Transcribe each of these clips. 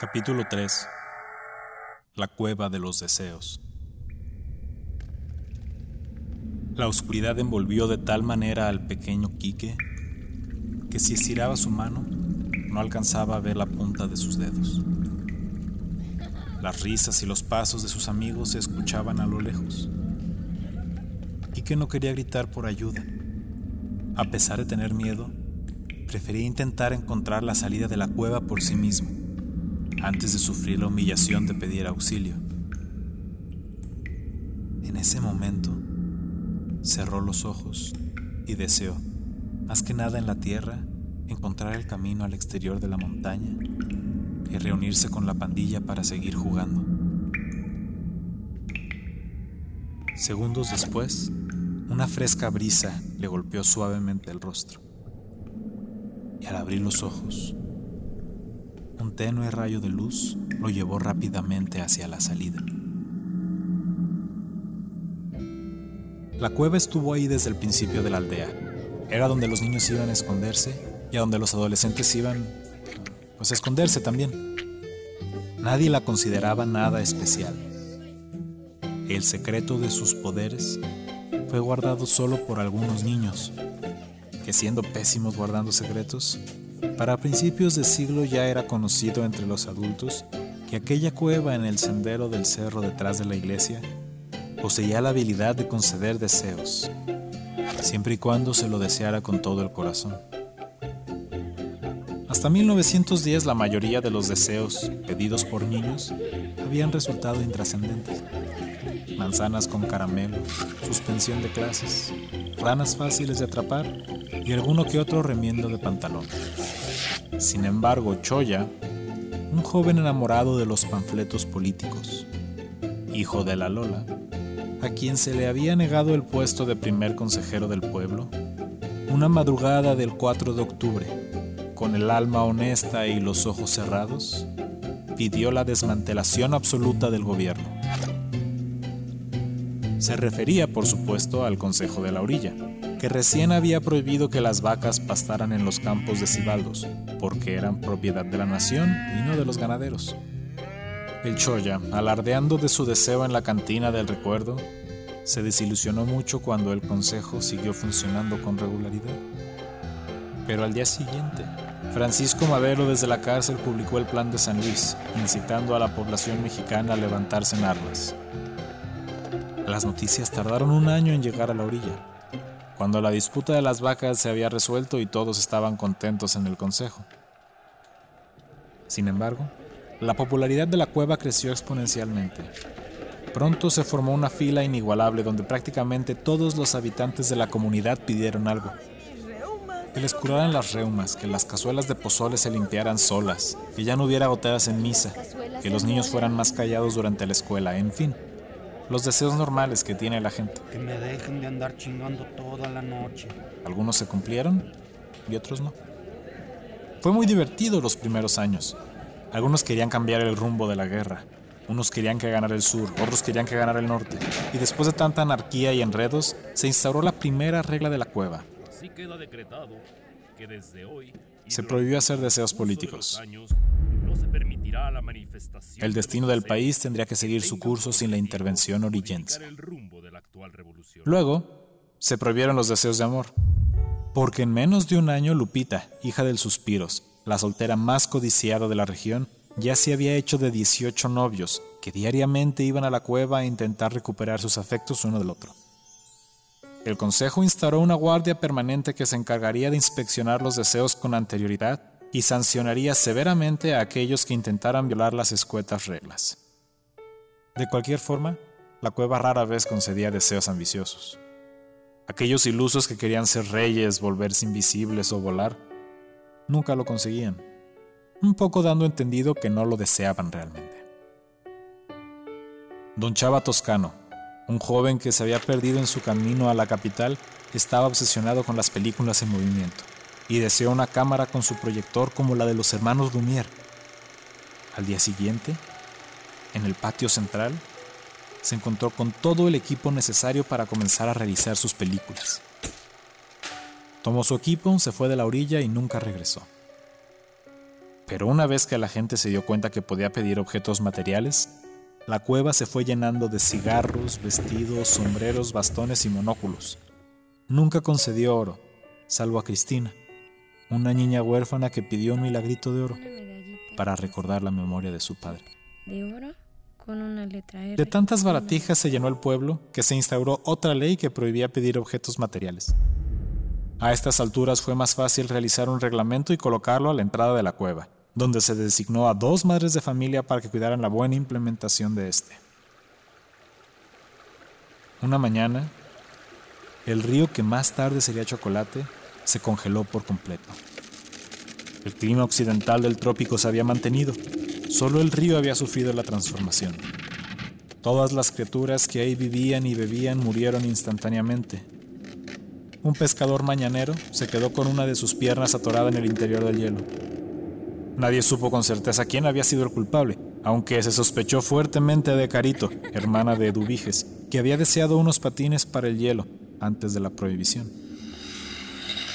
Capítulo 3 La cueva de los deseos La oscuridad envolvió de tal manera al pequeño Quique que si estiraba su mano no alcanzaba a ver la punta de sus dedos. Las risas y los pasos de sus amigos se escuchaban a lo lejos. Quique no quería gritar por ayuda. A pesar de tener miedo, prefería intentar encontrar la salida de la cueva por sí mismo antes de sufrir la humillación de pedir auxilio. En ese momento, cerró los ojos y deseó, más que nada en la tierra, encontrar el camino al exterior de la montaña y reunirse con la pandilla para seguir jugando. Segundos después, una fresca brisa le golpeó suavemente el rostro. Y al abrir los ojos, un tenue rayo de luz lo llevó rápidamente hacia la salida. La cueva estuvo ahí desde el principio de la aldea. Era donde los niños iban a esconderse y a donde los adolescentes iban pues a esconderse también. Nadie la consideraba nada especial. El secreto de sus poderes fue guardado solo por algunos niños, que siendo pésimos guardando secretos, para principios de siglo ya era conocido entre los adultos que aquella cueva en el sendero del cerro detrás de la iglesia poseía la habilidad de conceder deseos, siempre y cuando se lo deseara con todo el corazón. Hasta 1910 la mayoría de los deseos pedidos por niños habían resultado intrascendentes. Manzanas con caramelo, suspensión de clases, ranas fáciles de atrapar y alguno que otro remiendo de pantalón. Sin embargo, Choya, un joven enamorado de los panfletos políticos, hijo de la Lola, a quien se le había negado el puesto de primer consejero del pueblo, una madrugada del 4 de octubre, con el alma honesta y los ojos cerrados, pidió la desmantelación absoluta del gobierno. Se refería, por supuesto, al Consejo de la Orilla, que recién había prohibido que las vacas pastaran en los campos de Cibaldos, porque eran propiedad de la nación y no de los ganaderos. El Choya, alardeando de su deseo en la cantina del recuerdo, se desilusionó mucho cuando el consejo siguió funcionando con regularidad. Pero al día siguiente, Francisco Madero desde la cárcel publicó el plan de San Luis, incitando a la población mexicana a levantarse en armas. Las noticias tardaron un año en llegar a la orilla, cuando la disputa de las vacas se había resuelto y todos estaban contentos en el consejo. Sin embargo, la popularidad de la cueva creció exponencialmente. Pronto se formó una fila inigualable donde prácticamente todos los habitantes de la comunidad pidieron algo. Que les curaran las reumas, que las cazuelas de pozole se limpiaran solas, que ya no hubiera goteras en misa, que los niños fueran más callados durante la escuela, en fin los deseos normales que tiene la gente. Que me dejen de andar chingando toda la noche. Algunos se cumplieron y otros no. Fue muy divertido los primeros años. Algunos querían cambiar el rumbo de la guerra. Unos querían que ganara el sur, otros querían que ganara el norte. Y después de tanta anarquía y enredos, se instauró la primera regla de la cueva. Así queda decretado que desde hoy se prohibió hacer deseos políticos. no se El destino del país tendría que seguir su curso sin la intervención orillense. Luego, se prohibieron los deseos de amor. Porque en menos de un año Lupita, hija del Suspiros, la soltera más codiciada de la región, ya se había hecho de 18 novios que diariamente iban a la cueva a intentar recuperar sus afectos uno del otro. El Consejo instauró una guardia permanente que se encargaría de inspeccionar los deseos con anterioridad y sancionaría severamente a aquellos que intentaran violar las escuetas reglas. De cualquier forma, la cueva rara vez concedía deseos ambiciosos. Aquellos ilusos que querían ser reyes, volverse invisibles o volar, nunca lo conseguían, un poco dando entendido que no lo deseaban realmente. Don Chava Toscano, un joven que se había perdido en su camino a la capital, estaba obsesionado con las películas en movimiento y deseó una cámara con su proyector como la de los hermanos Lumière. Al día siguiente, en el patio central, se encontró con todo el equipo necesario para comenzar a realizar sus películas. Tomó su equipo, se fue de la orilla y nunca regresó. Pero una vez que la gente se dio cuenta que podía pedir objetos materiales, la cueva se fue llenando de cigarros, vestidos, sombreros, bastones y monóculos. Nunca concedió oro, salvo a Cristina, una niña huérfana que pidió un milagrito de oro para recordar la memoria de su padre. De oro con una letra R. De tantas baratijas se llenó el pueblo que se instauró otra ley que prohibía pedir objetos materiales. A estas alturas fue más fácil realizar un reglamento y colocarlo a la entrada de la cueva donde se designó a dos madres de familia para que cuidaran la buena implementación de este. Una mañana, el río que más tarde sería chocolate se congeló por completo. El clima occidental del trópico se había mantenido, solo el río había sufrido la transformación. Todas las criaturas que ahí vivían y bebían murieron instantáneamente. Un pescador mañanero se quedó con una de sus piernas atorada en el interior del hielo. Nadie supo con certeza quién había sido el culpable, aunque se sospechó fuertemente de Carito, hermana de Dubiges, que había deseado unos patines para el hielo antes de la prohibición.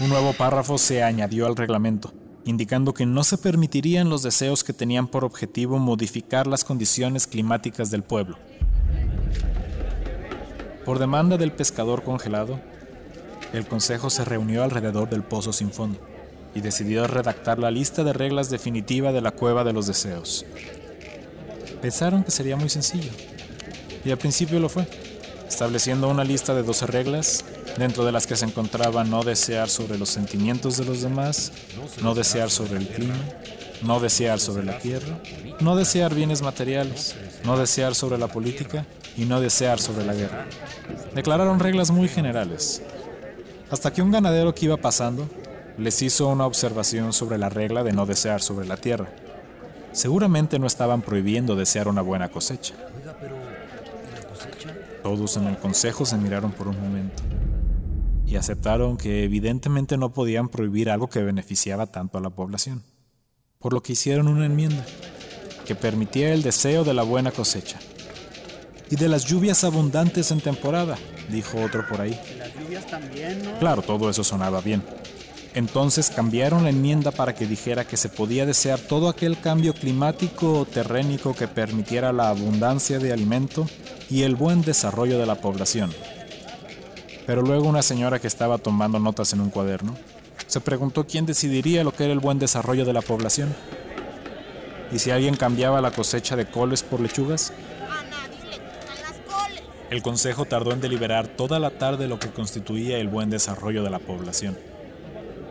Un nuevo párrafo se añadió al reglamento, indicando que no se permitirían los deseos que tenían por objetivo modificar las condiciones climáticas del pueblo. Por demanda del pescador congelado, el consejo se reunió alrededor del pozo sin fondo y decidió redactar la lista de reglas definitiva de la cueva de los deseos. Pensaron que sería muy sencillo, y al principio lo fue, estableciendo una lista de 12 reglas, dentro de las que se encontraba no desear sobre los sentimientos de los demás, no desear sobre el clima, no desear sobre la tierra, no desear bienes materiales, no desear sobre la política y no desear sobre la guerra. Declararon reglas muy generales, hasta que un ganadero que iba pasando les hizo una observación sobre la regla de no desear sobre la tierra. Seguramente no estaban prohibiendo desear una buena cosecha. Todos en el consejo se miraron por un momento y aceptaron que evidentemente no podían prohibir algo que beneficiaba tanto a la población, por lo que hicieron una enmienda que permitía el deseo de la buena cosecha y de las lluvias abundantes en temporada, dijo otro por ahí. Las lluvias también, ¿no? Claro, todo eso sonaba bien. Entonces cambiaron la enmienda para que dijera que se podía desear todo aquel cambio climático o terrénico que permitiera la abundancia de alimento y el buen desarrollo de la población. Pero luego una señora que estaba tomando notas en un cuaderno se preguntó quién decidiría lo que era el buen desarrollo de la población. ¿Y si alguien cambiaba la cosecha de coles por lechugas? El consejo tardó en deliberar toda la tarde lo que constituía el buen desarrollo de la población.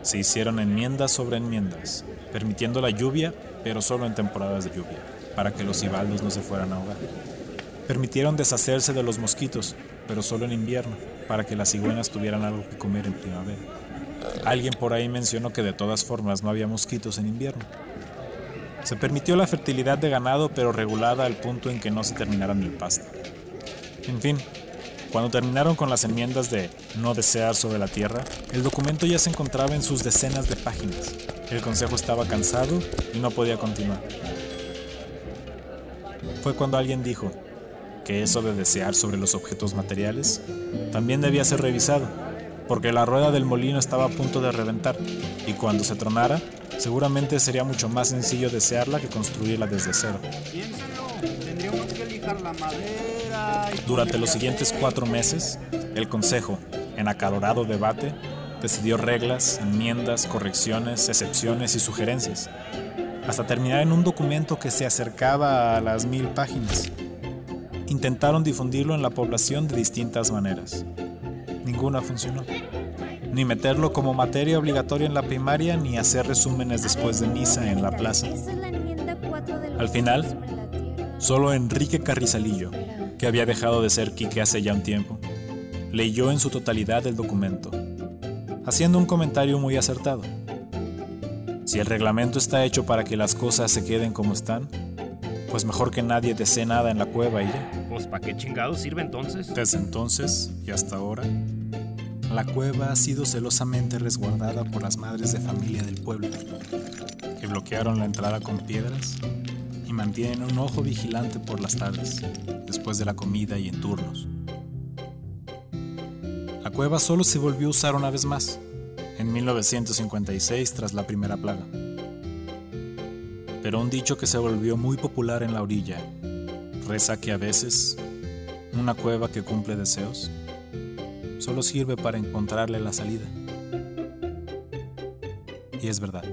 Se hicieron enmiendas sobre enmiendas, permitiendo la lluvia, pero solo en temporadas de lluvia, para que los ibaldos no se fueran a ahogar. Permitieron deshacerse de los mosquitos, pero solo en invierno, para que las cigüeñas tuvieran algo que comer en primavera. Alguien por ahí mencionó que de todas formas no había mosquitos en invierno. Se permitió la fertilidad de ganado, pero regulada al punto en que no se terminaran el pasto. En fin, cuando terminaron con las enmiendas de no desear sobre la tierra, el documento ya se encontraba en sus decenas de páginas. El consejo estaba cansado y no podía continuar. Fue cuando alguien dijo que eso de desear sobre los objetos materiales también debía ser revisado, porque la rueda del molino estaba a punto de reventar y cuando se tronara, seguramente sería mucho más sencillo desearla que construirla desde cero. Durante los siguientes cuatro meses, el Consejo, en acalorado debate, decidió reglas, enmiendas, correcciones, excepciones y sugerencias, hasta terminar en un documento que se acercaba a las mil páginas. Intentaron difundirlo en la población de distintas maneras. Ninguna funcionó. Ni meterlo como materia obligatoria en la primaria, ni hacer resúmenes después de misa en la plaza. Esa es la enmienda 4 de la Al final. Solo Enrique Carrizalillo, que había dejado de ser Quique hace ya un tiempo, leyó en su totalidad el documento, haciendo un comentario muy acertado. Si el reglamento está hecho para que las cosas se queden como están, pues mejor que nadie desee nada en la cueva y ya. Pues ¿para qué chingados sirve entonces? Desde entonces y hasta ahora, la cueva ha sido celosamente resguardada por las madres de familia del pueblo, que bloquearon la entrada con piedras y mantienen un ojo vigilante por las tardes, después de la comida y en turnos. La cueva solo se volvió a usar una vez más, en 1956 tras la primera plaga. Pero un dicho que se volvió muy popular en la orilla reza que a veces una cueva que cumple deseos solo sirve para encontrarle la salida. Y es verdad.